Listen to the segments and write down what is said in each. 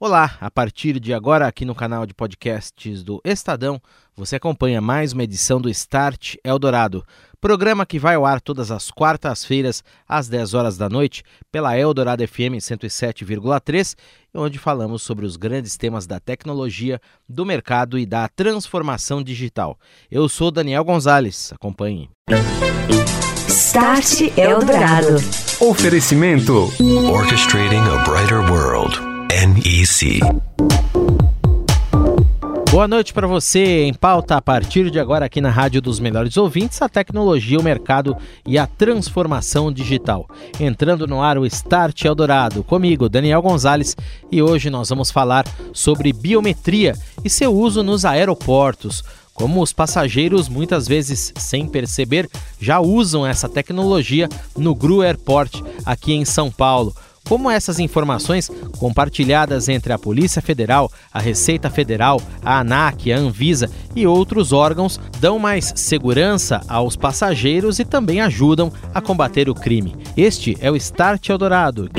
Olá, a partir de agora aqui no canal de podcasts do Estadão, você acompanha mais uma edição do Start Eldorado, programa que vai ao ar todas as quartas-feiras às 10 horas da noite pela Eldorado FM 107,3, onde falamos sobre os grandes temas da tecnologia, do mercado e da transformação digital. Eu sou Daniel Gonzalez, acompanhe. Start Eldorado. Oferecimento Orchestrating a Brighter World. NEC. Boa noite para você. Em pauta a partir de agora aqui na Rádio dos Melhores Ouvintes, a tecnologia, o mercado e a transformação digital. Entrando no ar o Start Eldorado, comigo, Daniel Gonzalez, e hoje nós vamos falar sobre biometria e seu uso nos aeroportos. Como os passageiros, muitas vezes sem perceber, já usam essa tecnologia no GRU Airport, aqui em São Paulo. Como essas informações, compartilhadas entre a Polícia Federal, a Receita Federal, a ANAC, a Anvisa e outros órgãos, dão mais segurança aos passageiros e também ajudam a combater o crime. Este é o Start Eldorado.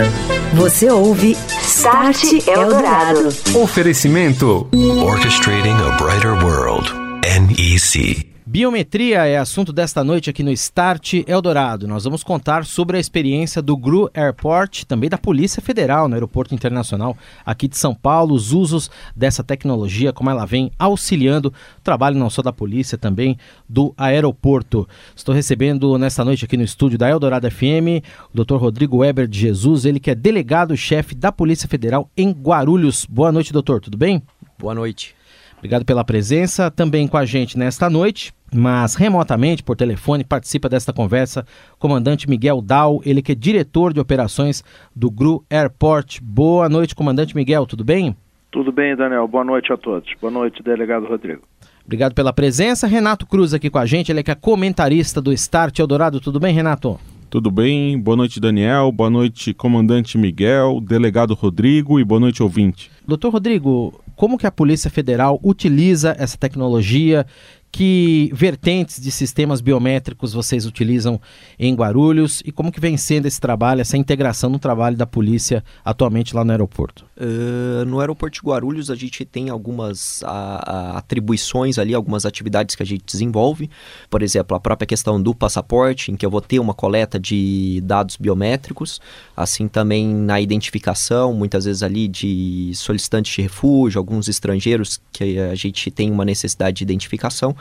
Você ouve Start Eldorado. Oferecimento Orchestrating a Brighter World. NEC. Biometria é assunto desta noite aqui no Start Eldorado. Nós vamos contar sobre a experiência do GRU Airport, também da Polícia Federal no Aeroporto Internacional aqui de São Paulo, os usos dessa tecnologia, como ela vem auxiliando o trabalho não só da polícia, também do aeroporto. Estou recebendo nesta noite aqui no estúdio da Eldorado FM o Dr. Rodrigo Weber de Jesus, ele que é delegado-chefe da Polícia Federal em Guarulhos. Boa noite, doutor, tudo bem? Boa noite. Obrigado pela presença. Também com a gente nesta noite, mas remotamente por telefone, participa desta conversa o comandante Miguel Dal, ele que é diretor de operações do GRU Airport. Boa noite, comandante Miguel, tudo bem? Tudo bem, Daniel. Boa noite a todos. Boa noite, delegado Rodrigo. Obrigado pela presença. Renato Cruz aqui com a gente, ele que é comentarista do Start Eldorado. Tudo bem, Renato? Tudo bem? Boa noite, Daniel. Boa noite, comandante Miguel, delegado Rodrigo e boa noite, ouvinte. Doutor Rodrigo, como que a Polícia Federal utiliza essa tecnologia? Que vertentes de sistemas biométricos vocês utilizam em Guarulhos e como que vem sendo esse trabalho, essa integração no trabalho da polícia atualmente lá no aeroporto? Uh, no aeroporto de Guarulhos a gente tem algumas a, a, atribuições ali, algumas atividades que a gente desenvolve. Por exemplo, a própria questão do passaporte, em que eu vou ter uma coleta de dados biométricos, assim também na identificação, muitas vezes ali de solicitantes de refúgio, alguns estrangeiros que a gente tem uma necessidade de identificação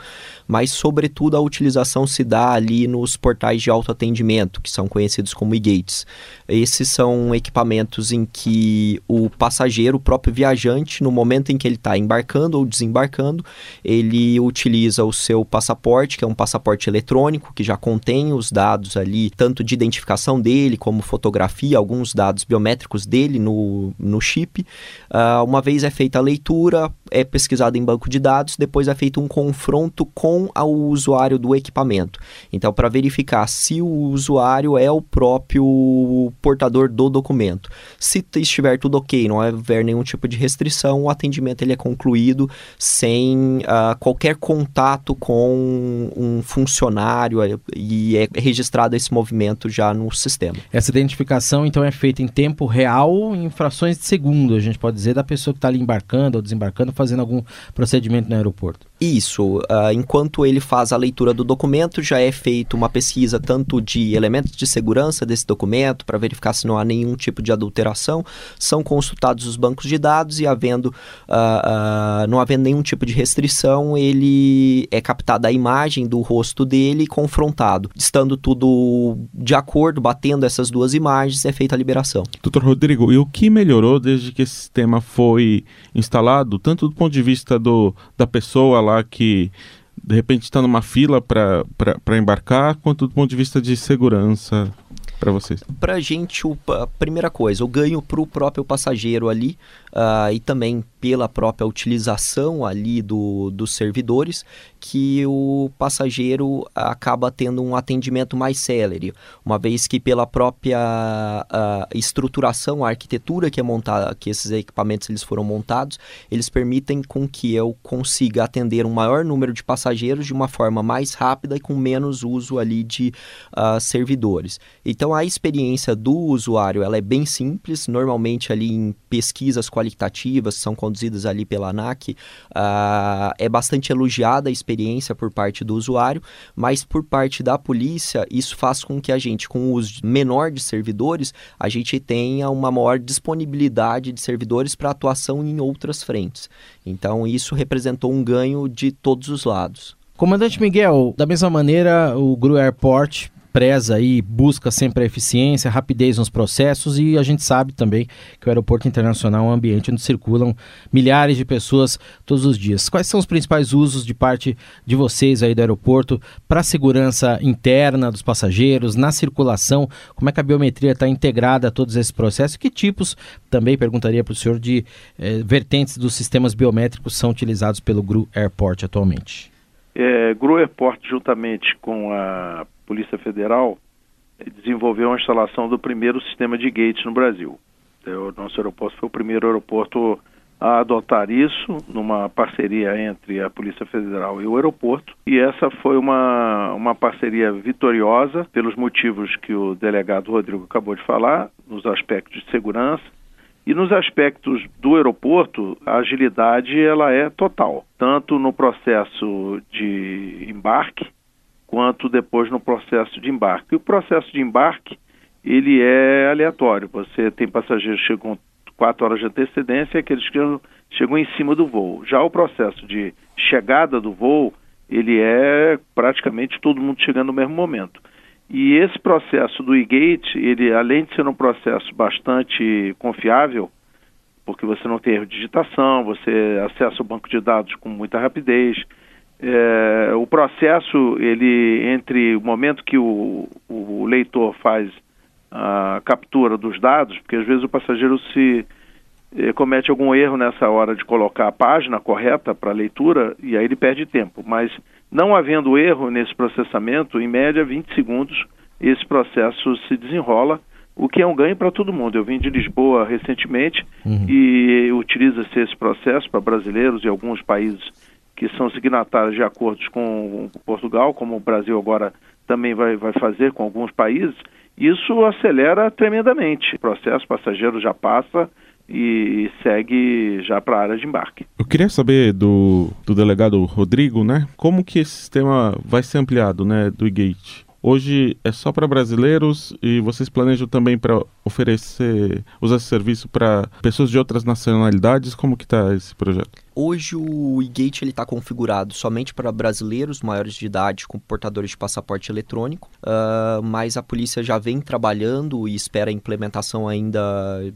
mas sobretudo a utilização se dá ali nos portais de autoatendimento, que são conhecidos como e-gates. Esses são equipamentos em que o passageiro, o próprio viajante, no momento em que ele está embarcando ou desembarcando, ele utiliza o seu passaporte, que é um passaporte eletrônico, que já contém os dados ali, tanto de identificação dele, como fotografia, alguns dados biométricos dele no, no chip. Uh, uma vez é feita a leitura, é pesquisado em banco de dados, depois é feito um confronto com o usuário do equipamento. Então, para verificar se o usuário é o próprio portador do documento. Se estiver tudo ok, não houver nenhum tipo de restrição, o atendimento ele é concluído sem uh, qualquer contato com um funcionário e é registrado esse movimento já no sistema. Essa identificação, então, é feita em tempo real, em frações de segundo, a gente pode dizer, da pessoa que está ali embarcando ou desembarcando, fazendo algum procedimento no aeroporto. Isso. Uh, enquanto ele faz a leitura do documento, já é feita uma pesquisa tanto de elementos de segurança desse documento, para verificar se não há nenhum tipo de adulteração. São consultados os bancos de dados e, havendo, uh, uh, não havendo nenhum tipo de restrição, ele é captada a imagem do rosto dele e confrontado. Estando tudo de acordo, batendo essas duas imagens, é feita a liberação. Doutor Rodrigo, e o que melhorou desde que esse sistema foi instalado, tanto do ponto de vista do, da pessoa que de repente está numa fila para embarcar, quanto do ponto de vista de segurança para vocês? Para a gente, a primeira coisa, o ganho para o próprio passageiro ali uh, e também pela própria utilização ali do, dos servidores, que o passageiro acaba tendo um atendimento mais célere, uma vez que pela própria estruturação, a arquitetura que é montada, que esses equipamentos eles foram montados, eles permitem com que eu consiga atender um maior número de passageiros de uma forma mais rápida e com menos uso ali de uh, servidores. Então a experiência do usuário ela é bem simples, normalmente ali em pesquisas qualitativas são conduzidas ali pela ANAC, uh, é bastante elogiada a experiência por parte do usuário, mas por parte da polícia, isso faz com que a gente, com o uso menor de servidores, a gente tenha uma maior disponibilidade de servidores para atuação em outras frentes. Então, isso representou um ganho de todos os lados. Comandante Miguel, da mesma maneira, o GRU Airport preza e busca sempre a eficiência, a rapidez nos processos e a gente sabe também que o aeroporto internacional é um ambiente onde circulam milhares de pessoas todos os dias. Quais são os principais usos de parte de vocês aí do aeroporto para a segurança interna dos passageiros, na circulação? Como é que a biometria está integrada a todos esses processos? Que tipos, também perguntaria para o senhor, de eh, vertentes dos sistemas biométricos são utilizados pelo GRU Airport atualmente? É, GRU Airport, juntamente com a Polícia Federal desenvolveu a instalação do primeiro sistema de gates no Brasil. O nosso aeroporto foi o primeiro aeroporto a adotar isso numa parceria entre a Polícia Federal e o aeroporto. E essa foi uma, uma parceria vitoriosa pelos motivos que o delegado Rodrigo acabou de falar, nos aspectos de segurança. E nos aspectos do aeroporto, a agilidade ela é total, tanto no processo de embarque, quanto depois no processo de embarque. E o processo de embarque ele é aleatório. Você tem passageiros que chegam quatro horas de antecedência e aqueles que chegam em cima do voo. Já o processo de chegada do voo, ele é praticamente todo mundo chegando no mesmo momento. E esse processo do e-gate, ele além de ser um processo bastante confiável, porque você não tem erro de digitação, você acessa o banco de dados com muita rapidez, é, o processo, ele entre o momento que o, o, leitor faz a captura dos dados, porque às vezes o passageiro se eh, comete algum erro nessa hora de colocar a página correta para leitura e aí ele perde tempo. Mas não havendo erro nesse processamento, em média 20 segundos esse processo se desenrola, o que é um ganho para todo mundo. Eu vim de Lisboa recentemente uhum. e utiliza-se esse processo para brasileiros e alguns países que são signatários de acordos com Portugal, como o Brasil agora também vai, vai fazer com alguns países, isso acelera tremendamente. O processo passageiro já passa e segue já para a área de embarque. Eu queria saber do, do delegado Rodrigo, né, como que esse sistema vai ser ampliado, né, do e-gate? Hoje é só para brasileiros e vocês planejam também para oferecer, usar esse serviço para pessoas de outras nacionalidades? Como que está esse projeto? Hoje o e-gate está configurado somente para brasileiros maiores de idade com portadores de passaporte eletrônico, uh, mas a polícia já vem trabalhando e espera a implementação ainda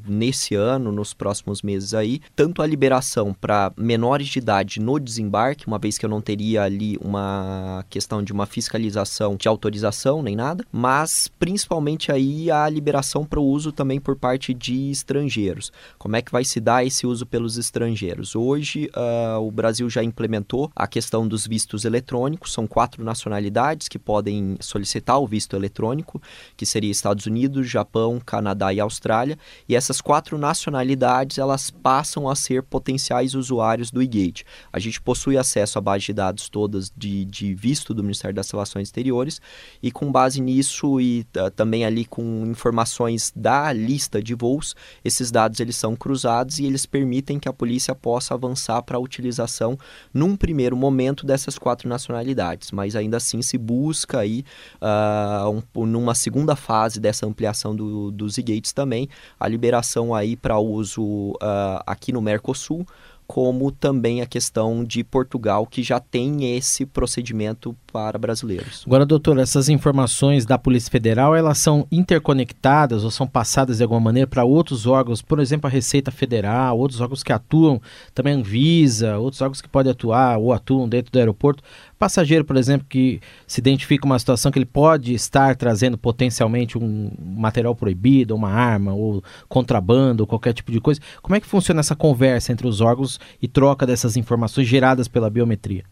nesse ano, nos próximos meses aí, tanto a liberação para menores de idade no desembarque, uma vez que eu não teria ali uma questão de uma fiscalização de autorização nem nada, mas principalmente aí a liberação para o uso também por parte de estrangeiros. Como é que vai se dar esse uso pelos estrangeiros? Hoje uh, o Brasil já implementou a questão dos vistos eletrônicos. São quatro nacionalidades que podem solicitar o visto eletrônico, que seria Estados Unidos, Japão, Canadá e Austrália. E essas quatro nacionalidades elas passam a ser potenciais usuários do e-gate. A gente possui acesso à base de dados todas de, de visto do Ministério das Relações Exteriores e com base nisso e uh, também ali com informações da lista de voos, esses dados eles são cruzados e eles permitem que a polícia possa avançar para a utilização num primeiro momento dessas quatro nacionalidades, mas ainda assim se busca aí uh, um, numa segunda fase dessa ampliação do, dos e-gates também a liberação aí para uso uh, aqui no Mercosul como também a questão de Portugal, que já tem esse procedimento para brasileiros. Agora, doutor, essas informações da Polícia Federal, elas são interconectadas ou são passadas de alguma maneira para outros órgãos, por exemplo, a Receita Federal, outros órgãos que atuam, também a Anvisa, outros órgãos que podem atuar ou atuam dentro do aeroporto, passageiro, por exemplo, que se identifica uma situação que ele pode estar trazendo potencialmente um material proibido, uma arma, ou contrabando, ou qualquer tipo de coisa, como é que funciona essa conversa entre os órgãos e troca dessas informações geradas pela biometria?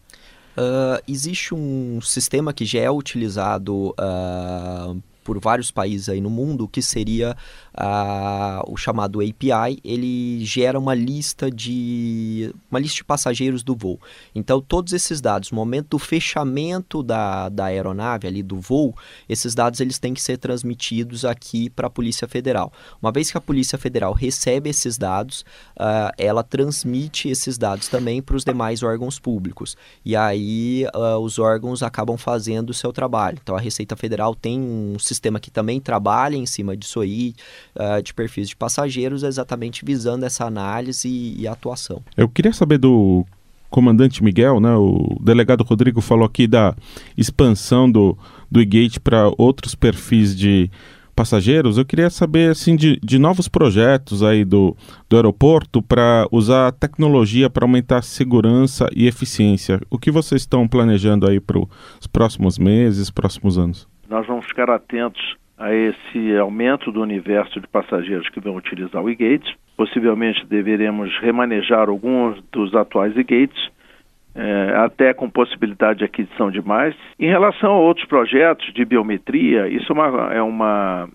Uh, existe um sistema que já é utilizado uh, por vários países aí no mundo, que seria uh, o chamado API, ele gera uma lista de uma lista de passageiros do voo. Então todos esses dados, no momento do fechamento da, da aeronave ali do voo, esses dados eles têm que ser transmitidos aqui para a Polícia Federal. Uma vez que a Polícia Federal recebe esses dados, uh, ela transmite esses dados também para os demais órgãos públicos. E aí uh, os órgãos acabam fazendo o seu trabalho. Então a Receita Federal tem um sistema que também trabalha em cima disso aí, uh, de perfis de passageiros, exatamente visando essa análise e, e atuação. Eu queria saber do comandante Miguel, né? O delegado Rodrigo falou aqui da expansão do, do e-gate para outros perfis de passageiros. Eu queria saber assim de, de novos projetos aí do, do aeroporto para usar tecnologia para aumentar a segurança e eficiência. O que vocês estão planejando aí para os próximos meses, próximos anos? Nós vamos ficar atentos a esse aumento do universo de passageiros que vão utilizar o e-gates. Possivelmente deveremos remanejar alguns dos atuais e-gates, é, até com possibilidade de aquisição de mais. Em relação a outros projetos de biometria, isso é, uma, é, uma,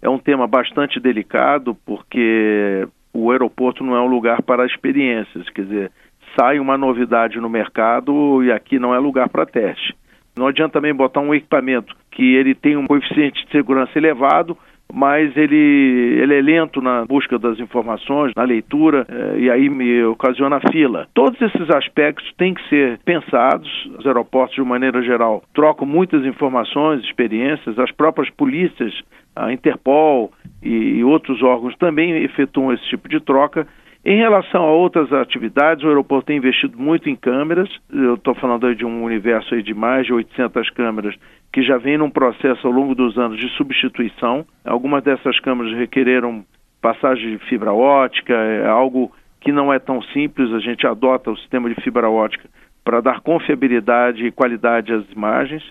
é um tema bastante delicado, porque o aeroporto não é um lugar para experiências, quer dizer, sai uma novidade no mercado e aqui não é lugar para teste. Não adianta também botar um equipamento que ele tem um coeficiente de segurança elevado, mas ele, ele é lento na busca das informações, na leitura, eh, e aí me ocasiona fila. Todos esses aspectos têm que ser pensados. Os aeroportos, de maneira geral, trocam muitas informações, experiências, as próprias polícias, a Interpol e, e outros órgãos também efetuam esse tipo de troca em relação a outras atividades, o aeroporto tem investido muito em câmeras. Eu estou falando de um universo de mais de 800 câmeras que já vem num processo ao longo dos anos de substituição. Algumas dessas câmeras requereram passagem de fibra ótica, é algo que não é tão simples. A gente adota o sistema de fibra ótica para dar confiabilidade e qualidade às imagens.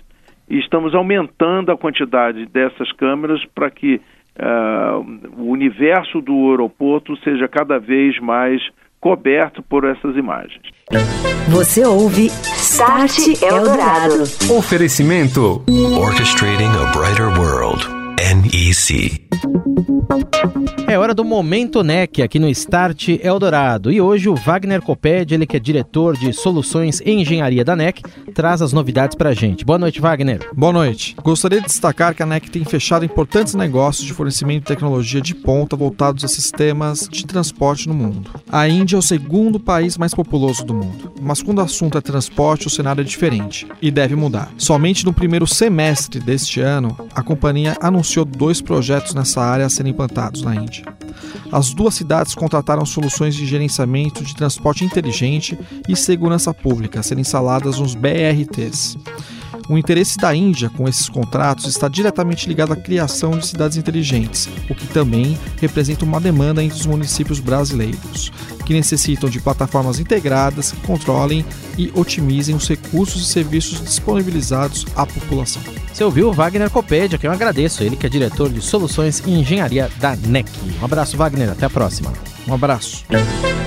E estamos aumentando a quantidade dessas câmeras para que uh, o universo do aeroporto seja cada vez mais coberto por essas imagens. Você ouve Start Eldorado. Oferecimento Orchestrating a Brighter World. NEC. É hora do Momento NEC aqui no Start Eldorado. E hoje o Wagner Coped, ele que é diretor de soluções e engenharia da NEC, traz as novidades pra gente. Boa noite, Wagner. Boa noite. Gostaria de destacar que a NEC tem fechado importantes negócios de fornecimento de tecnologia de ponta voltados a sistemas de transporte no mundo. A Índia é o segundo país mais populoso do mundo, mas quando o assunto é transporte, o cenário é diferente e deve mudar. Somente no primeiro semestre deste ano, a companhia anunciou dois projetos nessa área a serem implantados na Índia. As duas cidades contrataram soluções de gerenciamento de transporte inteligente e segurança pública serem instaladas nos BRTs. O interesse da Índia com esses contratos está diretamente ligado à criação de cidades inteligentes, o que também representa uma demanda entre os municípios brasileiros, que necessitam de plataformas integradas que controlem e otimizem os recursos e serviços disponibilizados à população. Você ouviu o Wagner Copédia, que eu agradeço, ele que é diretor de soluções e engenharia da NEC. Um abraço, Wagner, até a próxima. Um abraço.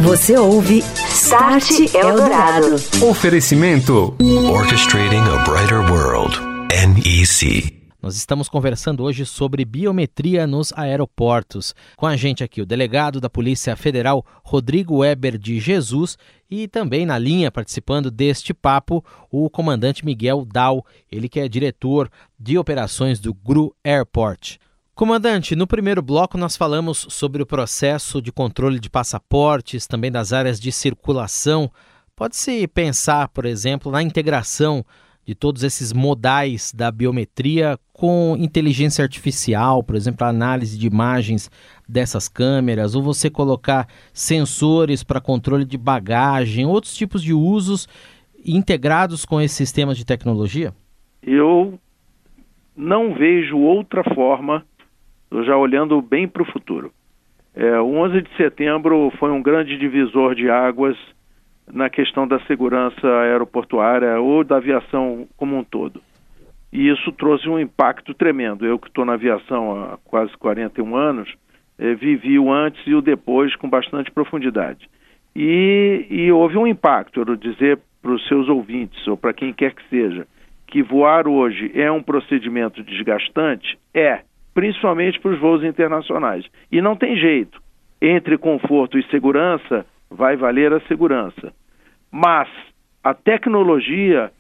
Você ouve Start Eldorado. Oferecimento Orchestrating a Brighter World. NEC. Nós estamos conversando hoje sobre biometria nos aeroportos. Com a gente aqui o delegado da Polícia Federal, Rodrigo Weber de Jesus, e também na linha, participando deste papo, o comandante Miguel Dal, ele que é diretor de operações do GRU Airport. Comandante, no primeiro bloco nós falamos sobre o processo de controle de passaportes, também das áreas de circulação. Pode-se pensar, por exemplo, na integração de todos esses modais da biometria com inteligência artificial, por exemplo, a análise de imagens dessas câmeras, ou você colocar sensores para controle de bagagem, outros tipos de usos integrados com esses sistemas de tecnologia? Eu não vejo outra forma já olhando bem para o futuro. É, o 11 de setembro foi um grande divisor de águas na questão da segurança aeroportuária ou da aviação como um todo. E isso trouxe um impacto tremendo. Eu que estou na aviação há quase 41 anos, eh, vivi o antes e o depois com bastante profundidade. E, e houve um impacto, eu dizer para os seus ouvintes, ou para quem quer que seja, que voar hoje é um procedimento desgastante? É, principalmente para os voos internacionais. E não tem jeito. Entre conforto e segurança, vai valer a segurança. Mas a tecnologia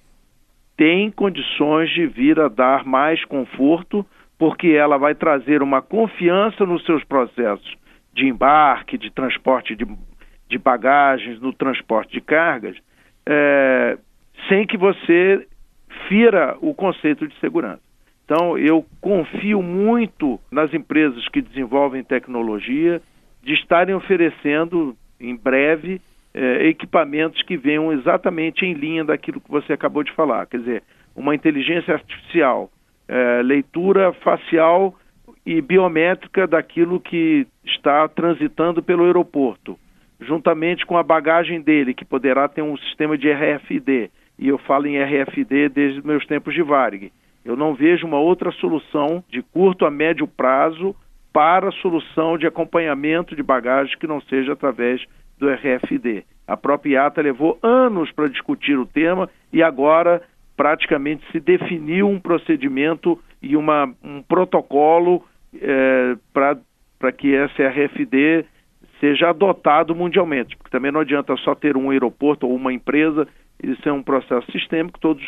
tem condições de vir a dar mais conforto, porque ela vai trazer uma confiança nos seus processos de embarque, de transporte de, de bagagens, no transporte de cargas, é, sem que você fira o conceito de segurança. Então, eu confio muito nas empresas que desenvolvem tecnologia de estarem oferecendo em breve é, equipamentos que venham exatamente em linha daquilo que você acabou de falar. Quer dizer, uma inteligência artificial, é, leitura facial e biométrica daquilo que está transitando pelo aeroporto, juntamente com a bagagem dele, que poderá ter um sistema de RFID. E eu falo em RFID desde meus tempos de Varig. Eu não vejo uma outra solução de curto a médio prazo para a solução de acompanhamento de bagagem que não seja através do RFD. A própria IATA levou anos para discutir o tema e agora praticamente se definiu um procedimento e uma, um protocolo é, para que esse RFD seja adotado mundialmente, porque também não adianta só ter um aeroporto ou uma empresa, isso é um processo sistêmico, todos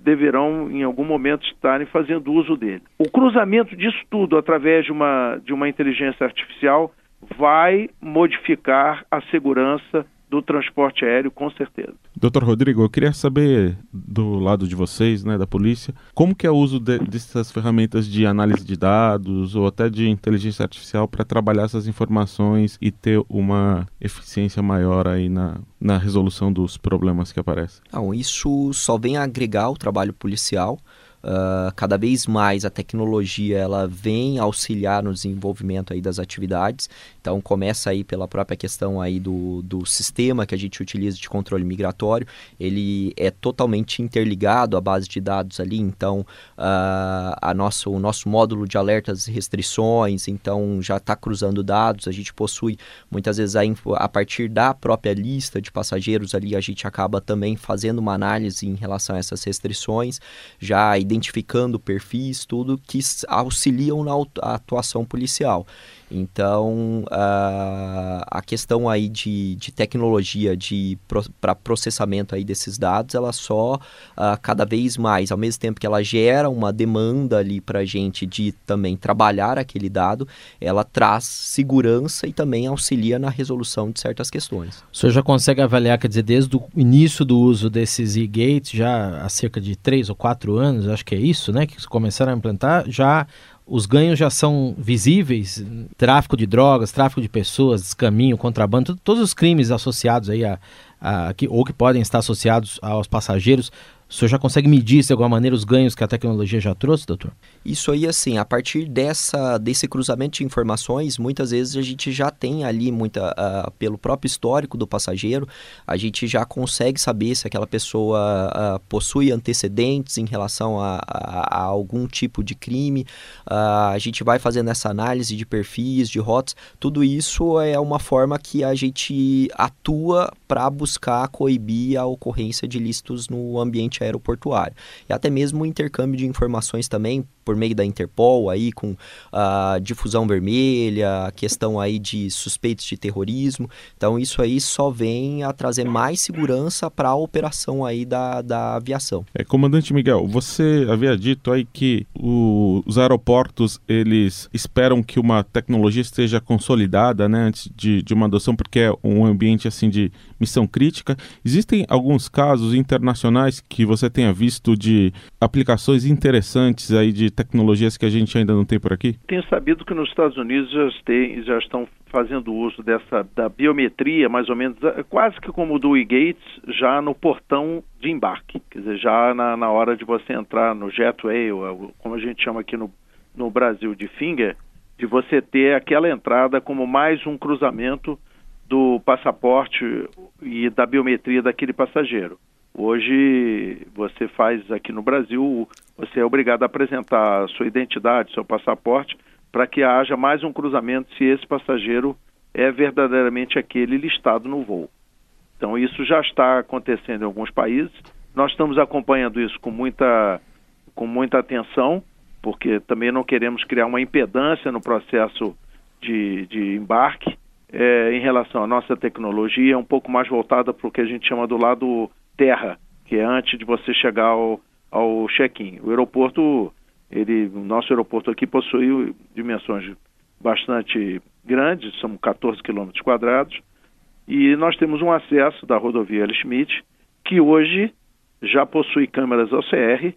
deverão em algum momento estarem fazendo uso dele. O cruzamento disso tudo através de uma, de uma inteligência artificial vai modificar a segurança do transporte aéreo, com certeza. Doutor Rodrigo, eu queria saber do lado de vocês, né, da polícia, como que é o uso de, dessas ferramentas de análise de dados ou até de inteligência artificial para trabalhar essas informações e ter uma eficiência maior aí na, na resolução dos problemas que aparecem? Não, isso só vem agregar o trabalho policial. Uh, cada vez mais a tecnologia ela vem auxiliar no desenvolvimento aí das atividades. Então começa aí pela própria questão aí do, do sistema que a gente utiliza de controle migratório. Ele é totalmente interligado à base de dados ali. Então uh, a nosso, o nosso módulo de alertas e restrições então já está cruzando dados. A gente possui muitas vezes a, info, a partir da própria lista de passageiros ali a gente acaba também fazendo uma análise em relação a essas restrições, já identificando perfis, tudo que auxiliam na atuação policial. Então, uh, a questão aí de, de tecnologia de para processamento aí desses dados, ela só uh, cada vez mais, ao mesmo tempo que ela gera uma demanda ali para a gente de também trabalhar aquele dado, ela traz segurança e também auxilia na resolução de certas questões. O senhor já consegue avaliar, quer dizer, desde o início do uso desses e-gates, já há cerca de três ou quatro anos, acho que é isso, né, que começaram a implantar, já os ganhos já são visíveis, tráfico de drogas, tráfico de pessoas, descaminho, contrabando, todos os crimes associados aí a, a, que, ou que podem estar associados aos passageiros o senhor já consegue medir de alguma maneira os ganhos que a tecnologia já trouxe, doutor? Isso aí, assim, a partir dessa, desse cruzamento de informações, muitas vezes a gente já tem ali, muita, uh, pelo próprio histórico do passageiro, a gente já consegue saber se aquela pessoa uh, possui antecedentes em relação a, a, a algum tipo de crime. Uh, a gente vai fazendo essa análise de perfis, de rotas. Tudo isso é uma forma que a gente atua para buscar coibir a ocorrência de ilícitos no ambiente aeroportuário. E até mesmo o intercâmbio de informações também por meio da Interpol aí com a difusão vermelha, a questão aí de suspeitos de terrorismo. Então isso aí só vem a trazer mais segurança para a operação aí da, da aviação. É, comandante Miguel, você havia dito aí que o, os aeroportos eles esperam que uma tecnologia esteja consolidada, né, antes de, de uma adoção, porque é um ambiente assim de missão crítica. Existem alguns casos internacionais que você tenha visto de aplicações interessantes aí de tecnologias que a gente ainda não tem por aqui? Tenho sabido que nos Estados Unidos já, tem, já estão fazendo uso dessa da biometria, mais ou menos, quase que como o do e-gates, já no portão de embarque. Quer dizer, já na, na hora de você entrar no jetway, ou como a gente chama aqui no, no Brasil de finger, de você ter aquela entrada como mais um cruzamento do passaporte e da biometria daquele passageiro. Hoje, você faz aqui no Brasil, você é obrigado a apresentar sua identidade, seu passaporte, para que haja mais um cruzamento se esse passageiro é verdadeiramente aquele listado no voo. Então, isso já está acontecendo em alguns países. Nós estamos acompanhando isso com muita, com muita atenção, porque também não queremos criar uma impedância no processo de, de embarque é, em relação à nossa tecnologia, um pouco mais voltada para o que a gente chama do lado terra, que é antes de você chegar ao, ao check-in. O aeroporto, ele, o nosso aeroporto aqui possui dimensões bastante grandes, são 14 quilômetros quadrados, e nós temos um acesso da rodovia L. Schmidt, que hoje já possui câmeras OCR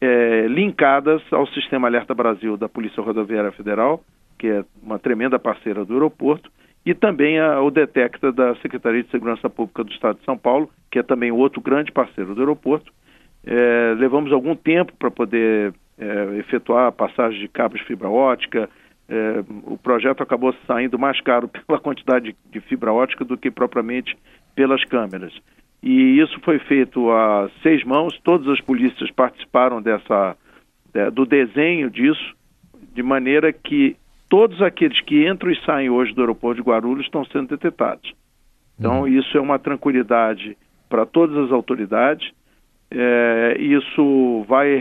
é, linkadas ao Sistema Alerta Brasil da Polícia Rodoviária Federal, que é uma tremenda parceira do aeroporto, e também a, o Detecta da Secretaria de Segurança Pública do Estado de São Paulo, que é também outro grande parceiro do aeroporto. É, levamos algum tempo para poder é, efetuar a passagem de cabos de fibra ótica. É, o projeto acabou saindo mais caro pela quantidade de, fibra ótica do que propriamente pelas câmeras. E isso foi feito a seis mãos, todas as polícias participaram dessa, do desenho disso, de maneira que todos aqueles que entram e saem hoje do aeroporto de Guarulhos estão sendo detectados. Então, uhum. isso é uma tranquilidade para todas as autoridades. É, isso vai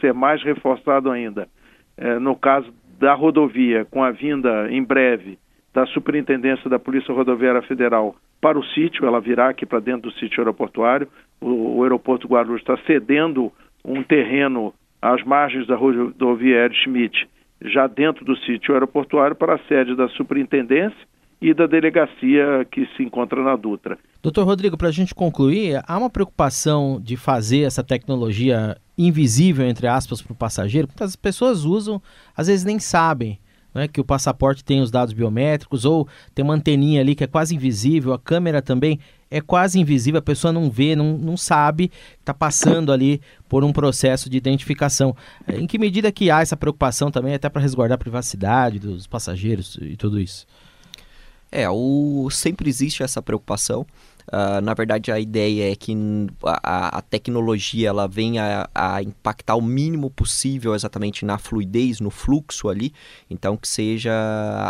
ser mais reforçado ainda é, no caso da rodovia, com a vinda em breve da Superintendência da Polícia Rodoviária Federal para o sítio, ela virá aqui para dentro do sítio aeroportuário. O, o aeroporto Guarulhos está cedendo um terreno às margens da rodovia Ed Schmidt já dentro do sítio aeroportuário para a sede da superintendência e da delegacia que se encontra na Dutra. Doutor Rodrigo, para a gente concluir, há uma preocupação de fazer essa tecnologia invisível, entre aspas, para o passageiro, porque as pessoas usam, às vezes nem sabem né, que o passaporte tem os dados biométricos, ou tem uma anteninha ali que é quase invisível, a câmera também é quase invisível, a pessoa não vê, não, não sabe, está passando ali por um processo de identificação. Em que medida que há essa preocupação também, até para resguardar a privacidade dos passageiros e tudo isso? É, o, sempre existe essa preocupação. Uh, na verdade, a ideia é que a, a tecnologia ela venha a, impactar o mínimo possível exatamente na fluidez, no fluxo ali, então que seja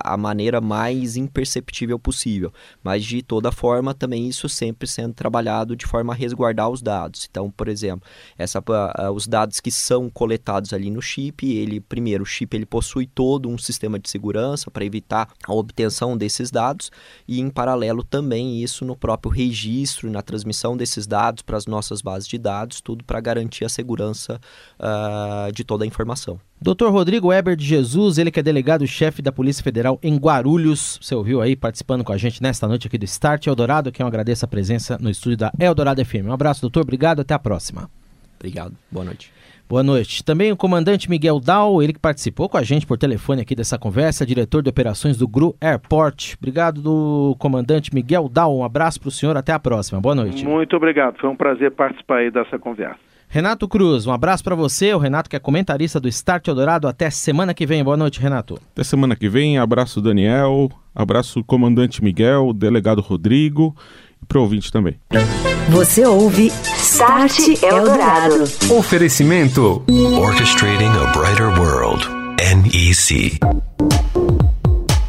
a maneira mais imperceptível possível. Mas de toda forma, também isso sempre sendo trabalhado de forma a resguardar os dados. Então, por exemplo, essa, uh, os dados que são coletados ali no chip, ele primeiro o chip ele possui todo um sistema de segurança para evitar a obtenção desses dados e em paralelo também isso no próprio registro e na transmissão desses dados para as nossas bases de dados, tudo para garantir a segurança uh, de toda a informação. Dr. Rodrigo Weber de Jesus, ele que é delegado-chefe da Polícia Federal em Guarulhos, você ouviu aí participando com a gente nesta noite aqui do Start Eldorado, que eu agradeço a presença no estúdio da Eldorado FM. Um abraço, doutor, obrigado, até a próxima. Obrigado, boa noite. Boa noite. Também o comandante Miguel Dal, ele que participou com a gente por telefone aqui dessa conversa, diretor de operações do GRU Airport. Obrigado do comandante Miguel Dal. Um abraço para o senhor, até a próxima. Boa noite. Muito obrigado, foi um prazer participar aí dessa conversa. Renato Cruz, um abraço para você, o Renato que é comentarista do Start Eldorado. Até semana que vem. Boa noite, Renato. Até semana que vem. Abraço Daniel, abraço comandante Miguel, delegado Rodrigo e pro ouvinte também. Você ouve Start Eldorado. Oferecimento Orchestrating a Brighter World. NEC.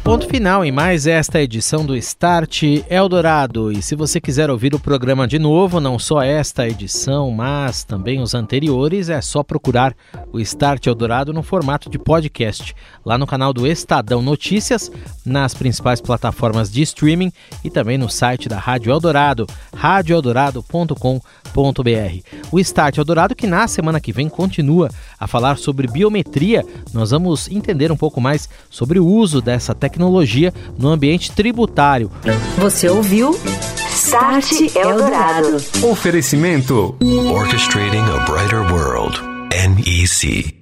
Ponto final em mais esta edição do Start Eldorado. E se você quiser ouvir o programa de novo, não só esta edição, mas também os anteriores, é só procurar o Start Eldorado no formato de podcast, lá no canal do Estadão Notícias, nas principais plataformas de streaming e também no site da Rádio Eldorado, radioeldorado.com.br. O Start Eldorado, que na semana que vem continua a falar sobre biometria, nós vamos entender um pouco mais sobre o uso dessa tecnologia tecnologia no ambiente tributário. Você ouviu? Start Eldorado. Oferecimento Orchestrating a Brighter World. NEC.